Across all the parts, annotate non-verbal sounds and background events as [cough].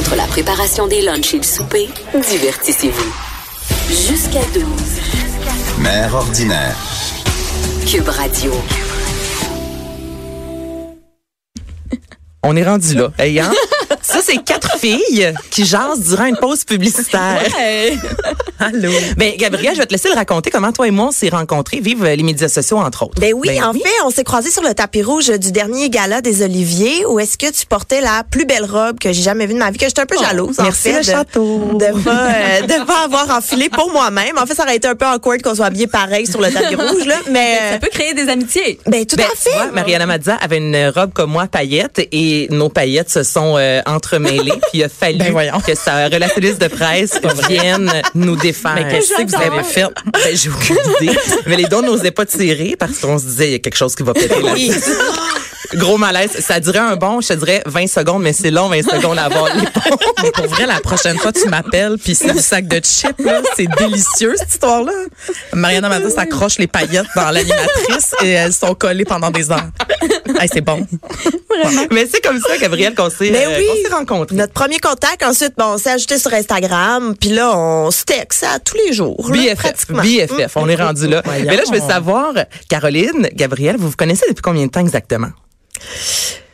Entre la préparation des lunchs et le souper, divertissez-vous. Jusqu'à 12. Mère ordinaire. Cube Radio. On est rendu là. Hey, hein? [laughs] Ça, c'est quatre filles qui jasent durant une pause publicitaire. [laughs] Allô? Ben, Gabrielle, je vais te laisser le raconter comment toi et moi on s'est rencontrés, vive les médias sociaux, entre autres. Ben oui, en fait, on s'est croisés sur le tapis rouge du dernier gala des Oliviers où est-ce que tu portais la plus belle robe que j'ai jamais vue de ma vie, que j'étais un peu jalouse, en Oh, merci, fait. le de- château. De pas, euh, de pas avoir enfilé pour moi-même. En fait, ça aurait été un peu awkward qu'on soit habillés pareil sur le tapis [laughs] rouge, là. Mais, Ça peut créer des amitiés. ben, tout Ben, à tu fait. vois, Mariana Mazza avait une robe comme moi, paillettes, et nos paillettes se sont euh, entremêlées. puis il a fallu Ben que sa relatrice de presse vienne nous défaire. Mais qu'est-ce que vous avez fait? Ben, j'ai aucune idée. Mais les dons n'osaient pas tirer parce qu'on se disait, il y a quelque chose qui va péter là. Gros malaise. Ça durait un bon, je te dirais 20 secondes, mais c'est long 20 secondes à avoir les ponts. Mais pour vrai, la prochaine fois, tu m'appelles, puis c'est du sac de chips, là. C'est délicieux, cette histoire-là. Mariana Mazza s'accroche les paillettes dans l'animatrice et elles sont collées pendant des heures. Hey, c'est bon. Mais c'est comme ça, Gabrielle, qu'on s'est Ben euh, oui. rencontrés. Notre premier contact, ensuite, bon, on s'est ajouté sur Instagram, puis là, on se texte à tous les jours. là, BFF, pratiquement. BFF, on est rendu là. Voyons. Mais là, je veux savoir, Caroline, Gabrielle, vous vous connaissez depuis combien de temps exactement?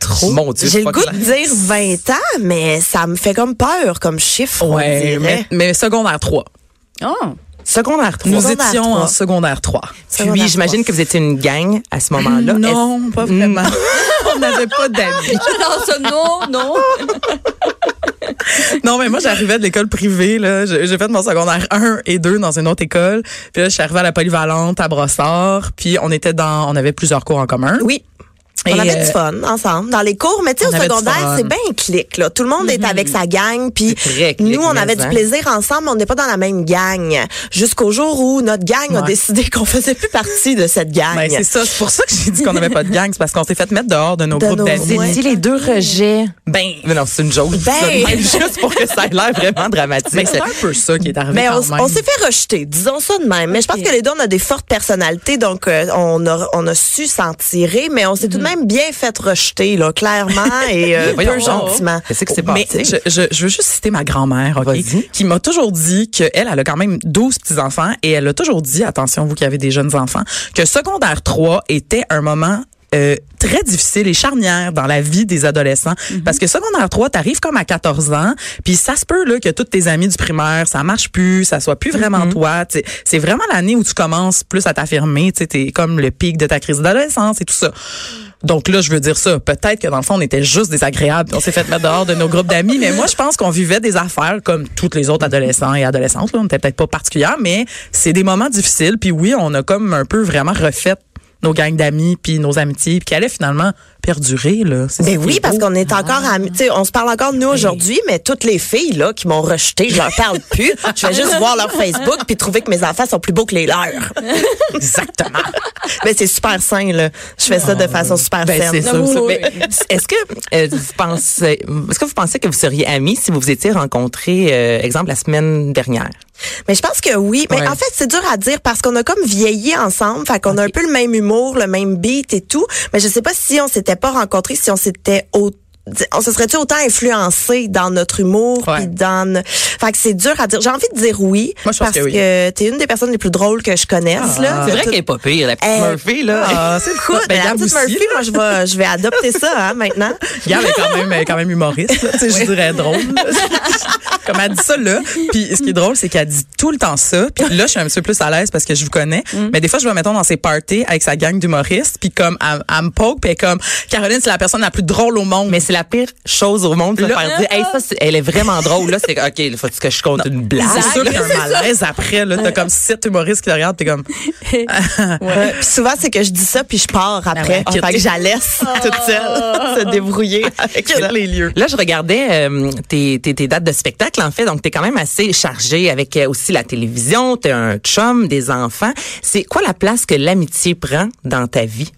Trop. Mon Dieu, J'ai le goût clair. de dire 20 ans, mais ça me fait comme peur comme chiffre. Ouais, mais, mais secondaire 3. Oh. Secondaire 3. Nous Secondaire étions en secondaire 3. Secondaire Puis, j'imagine que vous étiez une gang à ce moment-là. Non, pas vraiment. On n'avait pas d'amis. [laughs] Ça, non, non. Non, mais moi, j'arrivais de l'école privée, là. J'ai j'ai fait mon secondaire 1 et 2 dans une autre école. Puis là, je suis arrivée à la polyvalente à Brossard. Puis on était dans, on avait plusieurs cours en commun. Oui. Et, On avait euh, du fun ensemble dans les cours, mais tu sais au secondaire c'est bien clic là. Tout le monde est avec sa gang, puis C'est très clic, nous on avait hein. du plaisir ensemble, mais on n'est pas dans la même gang. Jusqu'au jour où notre gang a décidé [laughs] qu'on faisait plus partie de cette gang. Ben, c'est ça. C'est pour ça que j'ai dit qu'on n'avait pas de gang. C'est parce qu'on s'est fait mettre dehors de nos De groupes d'amis. ouais. Les deux rejets. Ben, Mais non, c'est une joke. Ben. Même, juste pour que ça ait l'air vraiment dramatique. ben, c'est un peu ça qui est arrivé mais on, quand même. on s'est fait rejeter, disons ça de même. Mais je pense que les deux, on a des fortes personnalités, donc euh, on, a, on a su s'en tirer, mais on s'est tout de même bien fait rejeter, là, clairement, et euh, [laughs] peu gentiment. Qu'est-ce Mais je, je, je veux juste citer ma grand-mère, OK, Vas-y. qui m'a toujours dit que elle, elle a quand même 12 petits-enfants et elle a toujours dit, attention, vous qui avez des jeunes enfants, que secondaire 3 était un moment euh, très difficile et charnière dans la vie des adolescents parce que secondaire 3 t'arrives comme à 14 ans puis ça se peut là que tous tes amis du primaire ça marche plus ça soit plus vraiment toi Tu sais, c'est vraiment l'année où tu commences plus à t'affirmer tu sais t'es comme le pic de ta crise d'adolescence et tout ça donc là, je veux dire ça. Peut-être que dans le fond, on était juste désagréables. On s'est fait mettre dehors de nos groupes d'amis. Mais moi, je pense qu'on vivait des affaires comme tous les autres adolescents et adolescentes. Là. On n'était peut-être pas particulières, mais c'est des moments difficiles. Puis oui, on a comme un peu vraiment refait nos gangs d'amis puis nos amitiés puis qui allaient finalement perdurer là. Ben oui, est parce qu'on est encore amis. Tu sais, on se parle encore de nous aujourd'hui, mais toutes les filles là qui m'ont rejeté, je leur parle plus. Je vais juste voir leur Facebook puis trouver que mes enfants sont plus beaux que les leurs. [laughs] exactement. Mais c'est super sain là. Je fais ça de façon super Ben, saine. Oui, Est-ce que euh, vous pensez, est-ce que vous pensez que vous seriez amis si vous vous étiez rencontrés, euh, exemple, la semaine dernière? Mais je pense que oui. Mais Ouais. en fait, c'est dur à dire parce qu'on a comme vieilli ensemble. Fait qu'on a un peu le même humour, le même beat et tout. Mais je sais pas si on s'était pas rencontrés, si on s'était au on se serait-tu autant influencé dans notre humour Ouais. puis dans fait que c'est dur à dire j'ai envie de dire oui Moi, je pense parce que oui. que t'es une des personnes les plus drôles que je connaisse là C'est vrai Tout- qu'elle est pas pire, la petite Eh, Murphy, là. Ah, c'est le coup. Écoute, Ben, la petite aussi, Murphy, moi je vais je vais adopter ça hein, maintenant [laughs] Gab est quand même, elle est quand même humoriste. là. Tu sais, je dirais drôle. [laughs] Comme elle dit ça là. Puis ce qui est drôle, c'est qu'elle dit tout le temps ça. Puis là, je suis un petit peu plus à l'aise parce que je vous connais. Mais des fois, je vais mettons dans ses parties avec sa gang d'humoristes. Puis comme elle, elle me poke, puis elle est comme Caroline, c'est la personne la plus drôle au monde. Mais c'est la pire chose au monde de Là- faire dire, hey, ça, elle est vraiment drôle, là. C'est, OK, il faut que je compte une blague. c'est sûr qu'il y a un malaise après. Là, t'as comme sept humoristes qui te regardent, t'es comme. [laughs] Ouais. Puis souvent c'est que je dis ça puis je pars après ouais, quitte. fait que laisse [laughs] toute seule se débrouiller avec ça. les lieux. Là, je regardais euh, tes, tes, tes dates de spectacle, en fait. Donc, t'es quand même assez chargé avec euh, aussi la télévision. T'as un chum, des enfants. C'est quoi la place que l'amitié prend dans ta vie?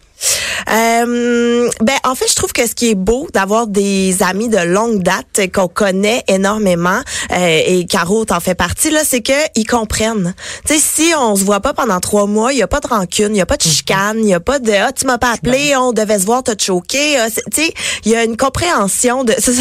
Euh, ben en fait, je trouve que ce qui est beau d'avoir des amis de longue date qu'on connaît énormément, euh, et Caro t'en fait partie là, c'est que ils comprennent. Tu sais, si on se voit pas pendant trois mois, il y a pas de rancune, il y a pas de chicane, il y a pas de ah tu m'as pas appelé, on devait se voir, t'as choqué. Ah, Tu sais, il y a une compréhension de. [laughs] ça.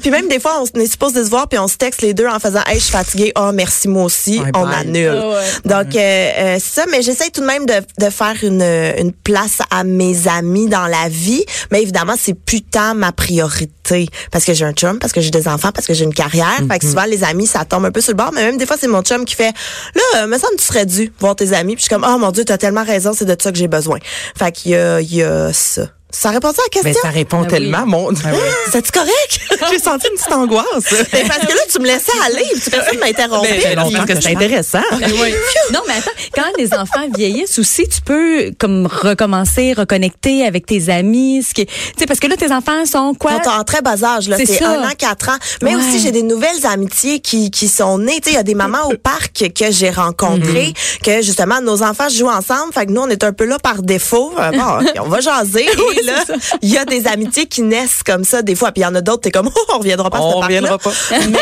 puis même des fois, on est supposé se voir puis on se texte les deux en faisant, hey, je suis fatiguée. Oh merci moi aussi. On bye. annule. Ah ouais. Donc euh, euh, c'est ça, mais j'essaie tout de même de, de faire une, une place à mes amis dans la vie. Mais évidemment, c'est plus tant ma priorité parce que j'ai un chum, parce que j'ai des enfants, parce que j'ai une carrière. Fait que souvent les amis, ça tombe un peu sur le bord. Mais même des fois, c'est mon chum qui fait là, euh, me semble que tu serais dû voir tes amis. Puis je suis comme oh mon dieu, t'as tellement raison, c'est de ça que j'ai besoin. Fait qu'il y a, il y a ça. Ça répond à la Mais question? ça répond Ah oui. tellement, mon [laughs] C'est-tu correct? [laughs] J'ai senti une petite angoisse. Mais [laughs] parce que là, tu me laissais aller, puis personne ne m'interrompait. Ben, longtemps que c'est intéressant. Non, mais attends, quand les enfants vieillissent aussi, tu peux comme recommencer, reconnecter avec tes amis, ce qui, est- tu sais, parce que là tes enfants sont quoi? Ils sont en très bas âge, là. C'est un an, quatre ans. Mais Ouais. aussi, j'ai des nouvelles amitiés qui, qui sont nées. Tu sais, il y a des mamans au parc que j'ai rencontrées, que justement, nos enfants jouent ensemble. Fait que nous, on est un peu là par défaut. Euh, Bon, on va jaser. [laughs] Là, il y a des amitiés qui naissent comme ça, des fois. Puis il y en a d'autres, t'es comme, oh, on reviendra pas à ce On reviendra pas. [laughs] Mais,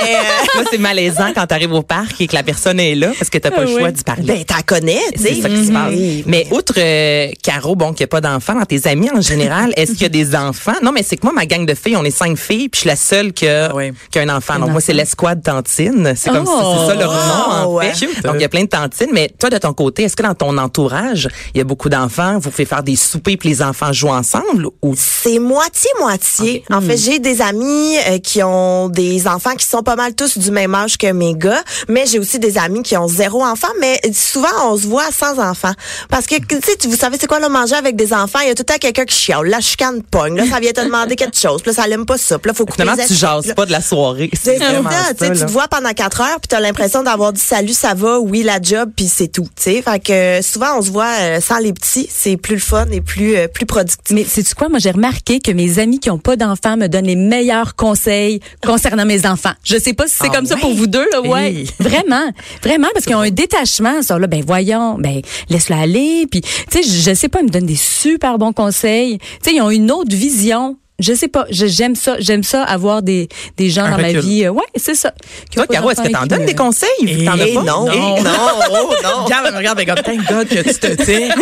euh, [laughs] c'est malaisant quand t'arrives au parc et que la personne est là parce que t'as pas le choix d'y parler. ben, t'en connais, tu sais. C'est ça qui se passe. Mais outre euh, Caro, bon, qu'il n'y a pas d'enfants dans tes amis en général, est-ce qu'il y a des enfants? Non, mais c'est que moi, ma gang de filles, on est cinq filles, puis je suis la seule qui a, Ah oui. qui a un enfant. Donc, moi, c'est l'escouade tantine. C'est comme Oh. si c'est ça leur nom, en ouais. fait. Donc, il y a plein de tantines. Mais toi, de ton côté, est-ce que dans ton entourage, il y a beaucoup d'enfants? Vous pouvez faire des soupers puis les enfants jouent ensemble? Ou C'est moitié-moitié. En fait, j'ai des amis euh, qui ont des enfants qui sont pas mal tous du même âge que mes gars, mais j'ai aussi des amis qui ont zéro enfant, mais souvent, on se voit sans enfants. Parce que, tu sais, vous savez, c'est quoi le manger avec des enfants? Il y a tout le temps quelqu'un qui chiale. La chicane pogne. Là, ça vient te demander quelque chose. Là, ça l'aime pas ça. Là, faut couper finalement, les tu jases Là, pas de la soirée. c'est ça, tu tu te vois pendant quatre heures, puis t'as l'impression d'avoir dit salut, ça va, oui, la job, puis c'est tout. Tu sais, fait que souvent on se voit euh, sans les petits, c'est plus le fun et plus euh, plus productif. Mais c'est quoi? Moi, j'ai remarqué que mes amis qui ont pas d'enfants me donnent les meilleurs conseils concernant mes enfants. Je sais pas si c'est Ah comme ça pour vous deux, là, ouais. Hey. [laughs] Vraiment, vraiment, parce qu'ils ont un détachement. Sont là, ben voyons, ben laisse-la aller. Puis, tu sais, je, je sais pas, ils me donnent des super bons conseils. Tu sais, ils ont une autre vision. Je sais pas, je- j'aime ça, j'aime ça avoir des des gens Un dans ma vie. euh, Ouais, c'est ça. Toi, Caro, est-ce que t'en donnes me- des conseils? t'en as Eh pas? non. Eh Non. non, oh, non. [laughs] Regarde, elle me regarde, comme, thank God que tu te tais. [laughs]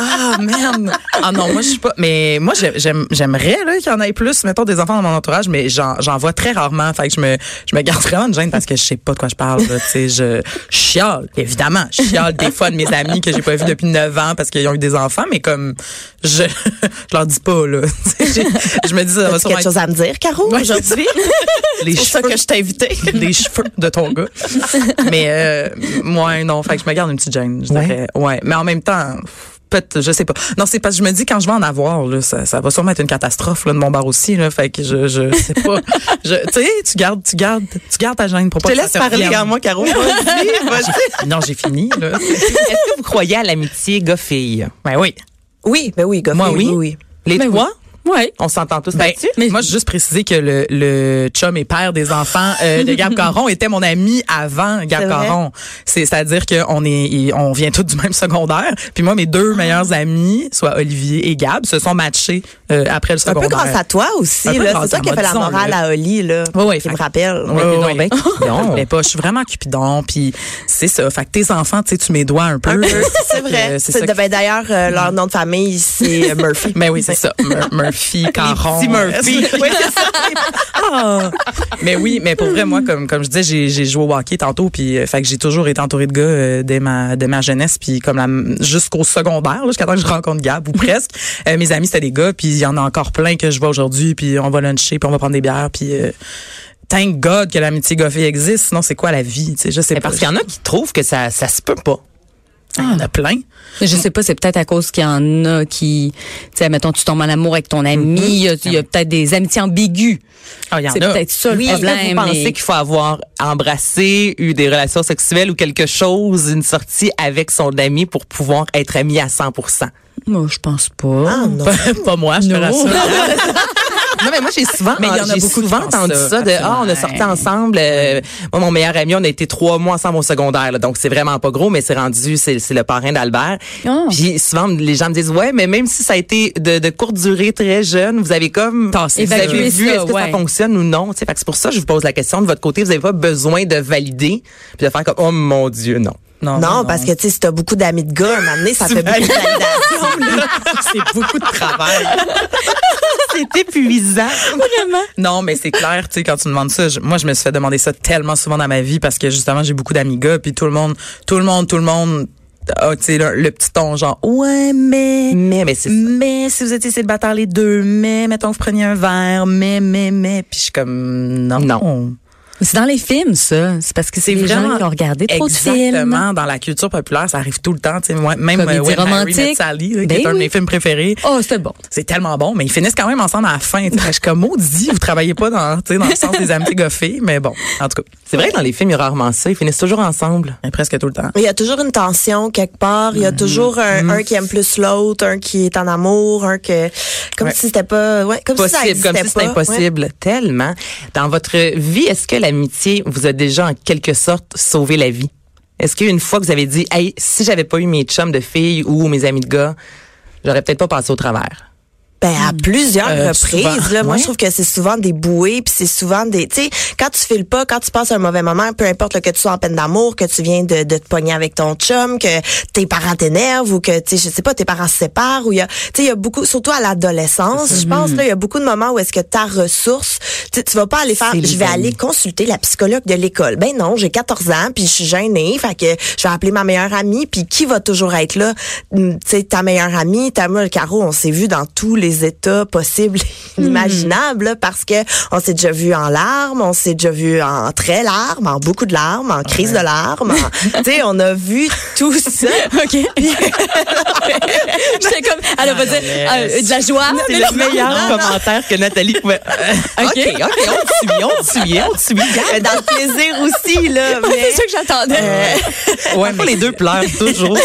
Ah, merde. Ah non, moi, je suis pas. Mais moi, j'ai- j'aime- j'aimerais là, qu'il y en ait plus, mettons, des enfants dans mon entourage, mais j'en j'en vois très rarement. Fait que je me, je me garde vraiment de gêne parce que je sais pas de quoi je parle. là. Tu sais, je chiale, évidemment. Je chiale des fois de mes amis que j'ai pas vus depuis 9 ans parce qu'ils ont eu des enfants, mais comme, je, [laughs] je leur dis pas, là. Tu sais, j'ai- Je me dis, ça va sûrement quelque chose à me dire, Caro, Ouais, aujourd'hui? [laughs] les C'est pour ça cheveux. que je t'ai invité. [laughs] les cheveux de ton gars. Mais euh, moi non, fait que je me garde une petite gêne, je Ouais. mais en même temps peut-être je sais pas. Non, c'est parce que je me dis quand je vais en avoir là, ça, ça va sûrement être une catastrophe là de mon bar aussi là, fait que je je sais pas. Je tu sais, tu gardes tu gardes tu gardes ta gêne pour pas Je te laisse ça parler, revienne. regarde-moi, Caro. Vas-y, vas-y. [laughs] Non, j'ai fini là. Est-ce que vous croyez à l'amitié gars-fille? Ben oui. Oui, ben oui, gars. Moi, oui. oui. Les Ben trois? Ouais. On s'entend tous Ben, là-dessus? moi, j'ai juste précisé que le, le chum et père des enfants euh, de Gab [laughs] Caron était mon ami avant Gab? Caron. C'est, c'est-à-dire qu'on est, on vient tous du même secondaire. Puis moi, mes deux meilleurs amis, soit Olivier et Gab, se sont matchés euh, après le Un peu secondaire. grâce à toi aussi, C'est toi qui as fait la morale à Oli, là. Oui, oui, Tu me rappelles. Ouais, donc ben Cupidon. Mais pas, je suis vraiment cupidon, puis c'est ça. Fait que tes enfants, tu sais, tu m'édoies un peu. C'est Euh, vrai. qui- ben, D'ailleurs, euh, leur nom de famille, c'est euh, Murphy. Mais [laughs] oui, c'est ça. Mur- [laughs] Murphy, Caron. Murphy. oui, c'est ça. Ah. Mais oui, mais pour vrai, moi, comme, comme je disais, j'ai, j'ai joué au hockey tantôt, puis euh, fait que j'ai toujours été entourée de gars euh, dès ma, dès ma jeunesse, puis comme la, jusqu'au secondaire, là, jusqu'à temps que je rencontre Gab, ou presque. Euh, mes amis, c'était des gars, puis il y en a encore plein que je vois aujourd'hui, puis on va luncher, puis on va prendre des bières, puis... euh, Thank God que l'amitié goffée existe, sinon c'est quoi la vie, tu sais, je sais Mais pas. parce qu'il y en a qui trouvent que ça, ça se peut pas. Il y en a plein. Je sais pas, c'est peut-être à cause qu'il y en a qui, tu sais, mettons, tu tombes en amour avec ton ami, il y a, il y a peut-être des amitiés ambiguës. Ah, il y en C'est a. peut-être ça le Oui, que problème. vous pensez mais- qu'il faut avoir embrassé, eu des relations sexuelles ou quelque chose, une sortie avec son ami pour pouvoir être ami à 100 Moi, je pense pas. Ah, non. Pas, [laughs] pas moi, je te Non. rassure. [laughs] non, mais moi, j'ai souvent, j'ai souvent entendu ça, ça, de, ah, on a sorti ensemble. euh, moi, mon meilleur ami, on a été trois mois ensemble au secondaire, là, donc c'est vraiment pas gros, mais c'est rendu, c'est, le parrain d'Albert. Oh. Puis souvent, les gens me disent, ouais, mais même si ça a été de, de courte durée, très jeune, vous avez comme, Tassé vous avez vu, est-ce que ça, ça ouais. fonctionne ou non? Tu sais, c'est pour ça que je vous pose la question. De votre côté, vous avez pas besoin de valider, puis de faire comme, oh mon Dieu, non. Non, parce que tu sais, si t'as beaucoup d'amis de gars, à un moment donné, ça fait beaucoup de validation. [laughs] c'est beaucoup de travail. [laughs] c'est épuisant. Non, mais c'est clair, tu sais, quand tu me demandes ça, je- moi, je me suis fait demander ça tellement souvent dans ma vie parce que justement, j'ai beaucoup d'amis gars, puis tout le monde, tout le monde, tout le monde, a, tu sais, le, le petit ton genre, ouais, mais, Mais, mais c'est ça. mais si vous étiez célibataire les deux, mais mettons que vous preniez un verre, mais, mais, mais, puis je suis comme, non. Non. C'est dans les films, ça. C'est parce que c'est les gens qui ont regardé trop de films. Exactement. Dans la culture populaire, ça arrive tout le temps. Tu sais, moi, même euh, When Harry romantique. Met Sally, là, qui Ben est un de mes films préférés. Oh, c'était bon. C'est tellement bon, mais ils finissent quand même ensemble à la fin. Je suis comme maudit, vous travaillez pas dans, tu sais, dans le sens des amitiés [laughs] goffées, mais bon, en tout cas, C'est vrai que dans les films, il y a rarement ça. Ils finissent toujours ensemble. mais presque tout le temps. Il y a toujours une tension quelque part. Il y a toujours un, un qui aime plus l'autre, un qui est en amour, un que comme Ouais. si c'était pas, ouais, comme si ça Possible, comme existait si c'était impossible. Tellement. Dans votre vie, est-ce que l'amitié vous a déjà en quelque sorte sauvé la vie? Est-ce qu'une fois que vous avez dit, hey, si j'avais pas eu mes chums de filles ou mes amis de gars, j'aurais peut-être pas passé au travers? Ben à plusieurs Euh, reprises. souvent, là, moi, ouais. je trouve que c'est souvent des bouées, puis c'est souvent des. Tu sais, quand tu files pas, quand tu passes un mauvais moment, peu importe là, que tu sois en peine d'amour, que tu viens de, de te pogner avec ton chum, que tes parents t'énervent ou que tu sais, je sais pas, tes parents se séparent ou il y a, tu sais, il y a beaucoup, surtout à l'adolescence, je pense là, il y a beaucoup de moments où est-ce que ta ressource, tu vas pas aller faire, je vais aller consulter la psychologue de l'école. Ben non, j'ai 14 ans, puis je suis gênée, fait que je vais appeler ma meilleure amie, puis qui va toujours être là, Hum, tu sais, ta meilleure amie, ta moi, le Caro, on s'est vu dans tous les états possibles, et inimaginables, là, parce que on s'est déjà vu en larmes, on s'est déjà vu en très larmes, en beaucoup de larmes, en crise de larmes, en- [laughs] tu sais, on a vu tout ça. [laughs] OK. [laughs] J'étais comme, elle a pas dit euh, de la joie. C'est le meilleur non, non. commentaire que Nathalie pouvait. OK, OK, on te suit, on te suit, on te suit. Dans le plaisir aussi, là. Ouais, mais- C'est ça que j'attendais. Ouais, mais les deux pleurent toujours.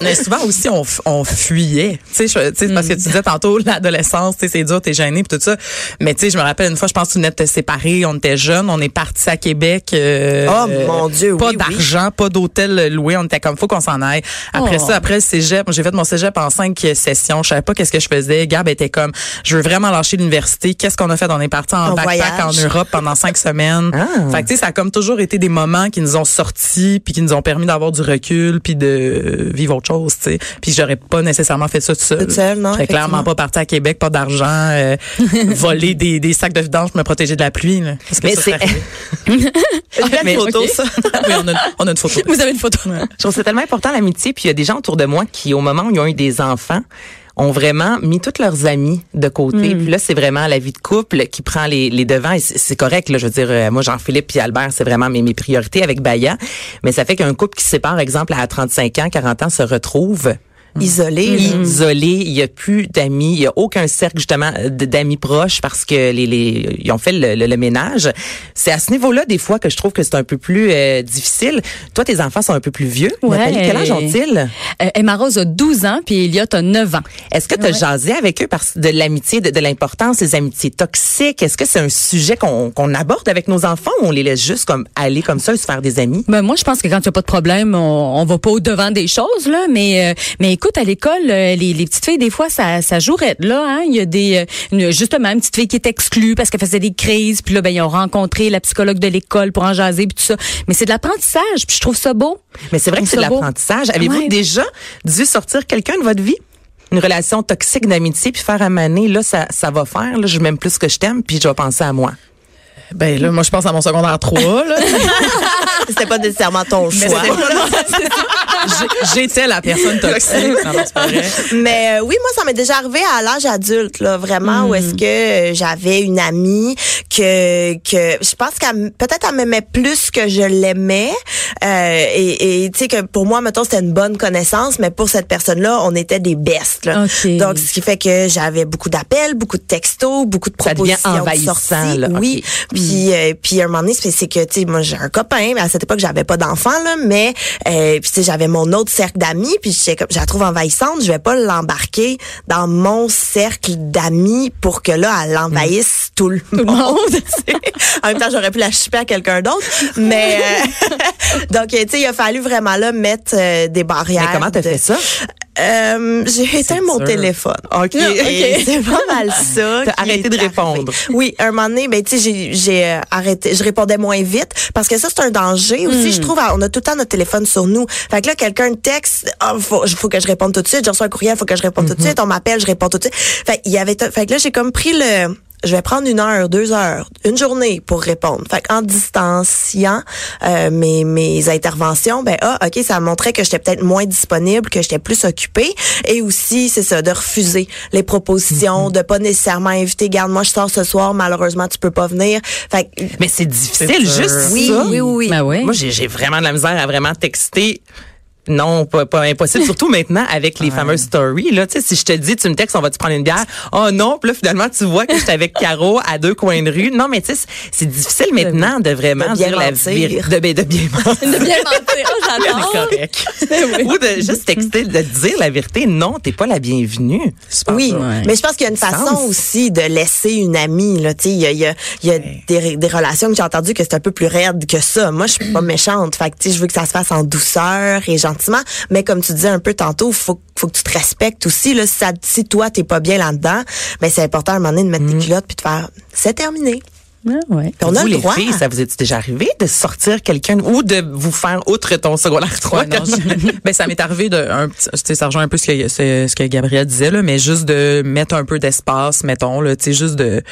Mais souvent aussi, on, on fuyait. Tu sais, sais, parce que tu disais tantôt, l'adolescence, tu sais, c'est dur, t'es gêné pis tout ça. Mais tu sais, je me rappelle une fois, je pense que tu venais de te séparer, on était jeunes, on est partis à Québec. euh, Oh, mon Dieu, Pas oui, oui. d'argent, pas d'hôtel loué, on était comme, faut qu'on s'en aille. Après Oh. ça, après le cégep, j'ai fait mon cégep en cinq sessions, je savais pas qu'est-ce que je faisais. Gab était comme, je veux vraiment lâcher l'université. Qu'est-ce qu'on a fait? On est parti en, En backpack voyage. en Europe pendant cinq semaines. Ah. Fait que tu sais, ça a comme toujours été des moments qui nous ont sortis puis qui nous ont permis d'avoir du recul puis de vivre autre chose, tu sais. Puis j'aurais pas nécessairement fait ça tout seul. Toute seule, non, Je serais clairement pas partie à Québec, pas d'argent, euh, [laughs] voler des, des sacs de vidange pour me protéger de la pluie. Là, parce que Mais c'est-. [laughs] Une photo, ok. ça. [laughs] Oui, on a, on a une photo. Vous avez une photo. Je trouve c'est tellement important l'amitié. Puis il y a des gens autour de moi qui, au moment où ils ont eu des enfants, ont vraiment mis tous leurs amis de côté. Puis là, c'est vraiment la vie de couple qui prend les, les devants. Et c'est correct, là. Je veux dire, euh, moi, Jean-Philippe puis Albert, c'est vraiment mes, mes priorités avec Baya. Mais ça fait qu'un couple qui se sépare, exemple, à 35 ans, 40 ans, se retrouve Isolé. là. isolé, il y a plus d'amis, il y a aucun cercle justement d'amis proches parce que les, les ils ont fait le, le- le ménage. C'est à ce niveau-là des fois que je trouve que c'est un peu plus euh, difficile. Toi, tes enfants sont un peu plus vieux. Ouais. Nathalie, quel âge ont-ils? Euh, Emma Rose a 12 ans, puis Elliot a 9 ans. Est-ce que tu as jasé avec eux parce de l'amitié, de, de l'importance des amitiés toxiques? Est-ce que c'est un sujet qu'on qu'on aborde avec nos enfants ou on les laisse juste comme aller comme ça et se faire des amis? Ben moi, je pense que quand il n'y a pas de problème, on, on va pas au devant des choses là. Mais euh, mais écoute, à l'école, euh, les, les petites filles, des fois, ça ça jouerait là. Hein? Il y a des euh, une- justement une petite fille qui est exclue parce qu'elle faisait des crises. Puis là, ben ils ont rencontré la psychologue de l'école pour en jaser puis tout ça. Mais c'est de l'apprentissage. Puis je trouve ça beau. Mais c'est vrai que c'est de l'apprentissage. Avez-vous Ouais. déjà dû sortir quelqu'un de votre vie? Une relation toxique d'amitié, puis faire amener, là, ça, ça va faire, là, je m'aime plus que je t'aime, puis je vais penser à moi. Ben là, moi, je pense à mon secondaire 3, là. [laughs] C'était pas nécessairement ton choix. [laughs] J'étais la personne toxique. Non, non, c'est pas vrai. Mais euh, oui, moi, ça m'est déjà arrivé à l'âge adulte, là, vraiment, où est-ce que euh, j'avais une amie que que je pense qu'elle peut-être elle m'aimait plus que je l'aimais, euh, et et, tu sais que pour moi, mettons, c'était une bonne connaissance, mais pour cette personne-là, on était des bestes. Là. Donc, ce qui fait que j'avais beaucoup d'appels, beaucoup de textos, beaucoup de Ça devient propositions de envahissant, sorties. là, Oui. Puis euh, puis à un moment donné, c'est que tu sais, moi j'ai un copain, mais cette époque, j'avais pas d'enfant, là, mais euh, puis tu sais, j'avais mon autre cercle d'amis, puis comme, je la trouve envahissante, je vais pas l'embarquer dans mon cercle d'amis pour que là, elle envahisse tout le monde. [laughs] en même temps, j'aurais pu la chipper à quelqu'un d'autre, mais euh, [laughs] donc tu sais, il a fallu vraiment là mettre euh, des barrières. Mais comment t'as de- fait ça? Euh, j'ai éteint mon téléphone. OK. Et [laughs] C'est pas mal [laughs] ça. T'as arrêté de répondre. Oui, un moment donné, ben tu sais, j'ai euh, arrêté, je répondais moins vite parce que ça c'est un danger aussi. Hmm. Je trouve, on a tout le temps notre téléphone sur nous. Fait que là, quelqu'un texte, ah, faut, faut que je réponde tout de suite. J'ai reçu un courriel, faut que je réponde tout Mm-hmm. de suite. On m'appelle, je réponds tout de suite. Fait il y avait, fait que là, j'ai comme pris le je vais prendre une heure, deux heures, une journée pour répondre. Fait en distanciant euh, mes, mes interventions, ben ah, ok, ça montrait que j'étais peut-être moins disponible, que j'étais plus occupée, et aussi c'est ça, de refuser les propositions, Mm-hmm. de pas nécessairement inviter. Garde, moi je sors ce soir, malheureusement tu peux pas venir. Fait que, Mais c'est difficile, juste oui, ça. oui, oui, oui. Ben oui. Moi, j'ai j'ai vraiment de la misère à vraiment texter. Non, pas, pas impossible. Surtout [laughs] maintenant avec les fameuses stories. Là, tu sais, si je te dis, tu me textes, on va te prendre une bière. Oh non, puis là finalement tu vois que j'étais avec Caro à deux coins de rue. Non, mais tu sais, c'est- c'est difficile maintenant de vraiment De bien dire la mentir. vérité, de, ben, de bien mentir. [laughs] De bien mentir. Oh, j'adore. [laughs] Ou de juste texter, de dire la vérité. Non, t'es pas la bienvenue. Oui, Ouais. mais je pense qu'il y a une façon Sens. aussi de laisser une amie. Là, tu sais, il y a, il y a, il y a des, des relations que j'ai entendues que c'est un peu plus raide que ça. Moi, je suis pas méchante. Fait que tu sais, je veux que ça se fasse en douceur et Mais comme tu disais un peu tantôt, faut faut que tu te respectes aussi. Là, si, ça, si toi t'es pas bien là-dedans, ben c'est important à un moment donné de mettre tes culottes puis de faire c'est terminé. Ah, ouais. On a vous, le les filles, ça vous est déjà arrivé de sortir quelqu'un ou de vous faire outre ton secondaire 3? Ouais, non, je- [laughs] ben ça m'est arrivé de un petit- tu sais ça rejoint un peu ce que ce, ce que Gabriel disait là mais juste de mettre un peu d'espace mettons là tu sais juste de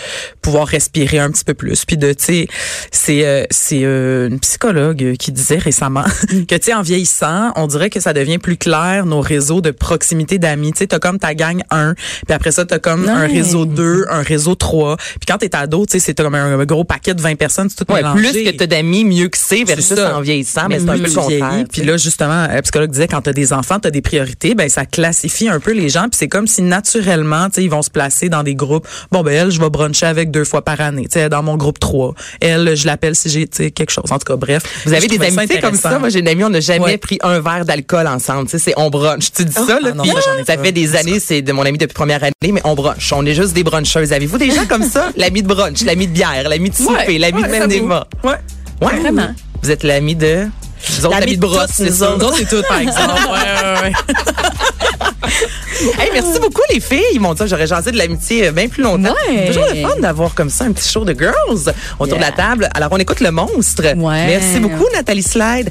pouvoir respirer un petit peu plus. Puis de tu sais c'est euh, c'est euh, une psychologue qui disait récemment [laughs] que tu sais en vieillissant on dirait que ça devient plus clair nos réseaux de proximité d'amis. Tu sais t'as comme ta gang 1 puis après ça t'as comme un réseau 2 un réseau 3 puis quand t'es ado tu sais c'est comme un, gros paquet de 20 personnes c'est tout Ouais, mélangé. plus que t'as d'amis, mieux que c'est versus en vieillissant, mais, Mais c'est un peu le contraire. Puis là, justement, le psychologue disait, quand tu as des enfants, tu as des priorités, ben ça classifie un peu les gens. Puis c'est comme si naturellement, tu sais, ils vont se placer dans des groupes. Bon, ben elle, je vais bruncher avec deux fois par année. Tu sais, dans mon groupe 3. Elle, je l'appelle si j'ai, tu sais, quelque chose. En tout cas, bref. Vous avez des amitiés comme ça? Moi, j'ai une amie, on n'a jamais Ouais. pris un verre d'alcool ensemble. Tu sais, c'est on brunch. Tu dis ça, là, Ah non, ça, ça fait des années, c'est de mon ami depuis première année, mais on brunch. On est juste des bruncheuses. Avez-vous des gens comme ça? [laughs] L'ami de brunch, l'ami de bière, l'ami de souper, Ouais, l'ami ouais, de même des. Ouais. Ouais. Vraiment. Vous êtes l'ami de... Vous autres, L'ami de brosse, c'est ça. Nous autres, c'est tout, par [laughs] exemple. Ouais, ouais, ouais. Hey, merci beaucoup, les filles. Mon Dieu, j'aurais jasé de l'amitié euh, bien plus longtemps. Ouais. Toujours le fun d'avoir comme ça un petit show de girls autour de la table. Alors, on écoute le monstre. Ouais. Merci beaucoup, Nathalie Slide.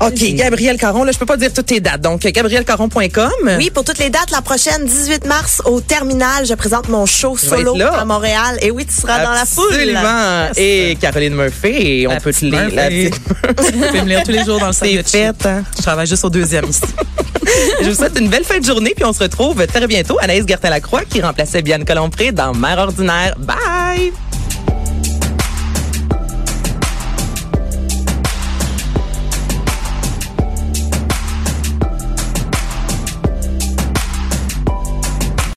OK, Gabriel Caron, là, je peux pas dire toutes tes dates. Donc, gabrielcaron.com. Oui, pour toutes les dates, la prochaine, 18 mars, au Terminal, je présente mon show solo à Montréal. Et oui, tu seras dans la foule. Absolument. Et Caroline Murphy, et on La peut te lire. La petite [laughs] Tu peux me lire tous les jours dans le sandwich. fait, hein? Je travaille juste au deuxième ici. [laughs] [laughs] Je vous souhaite une belle fin de journée, puis on se retrouve très bientôt. Anaïs Gertin-Lacroix qui remplaçait Bianca Lompré dans Mère ordinaire. Bye!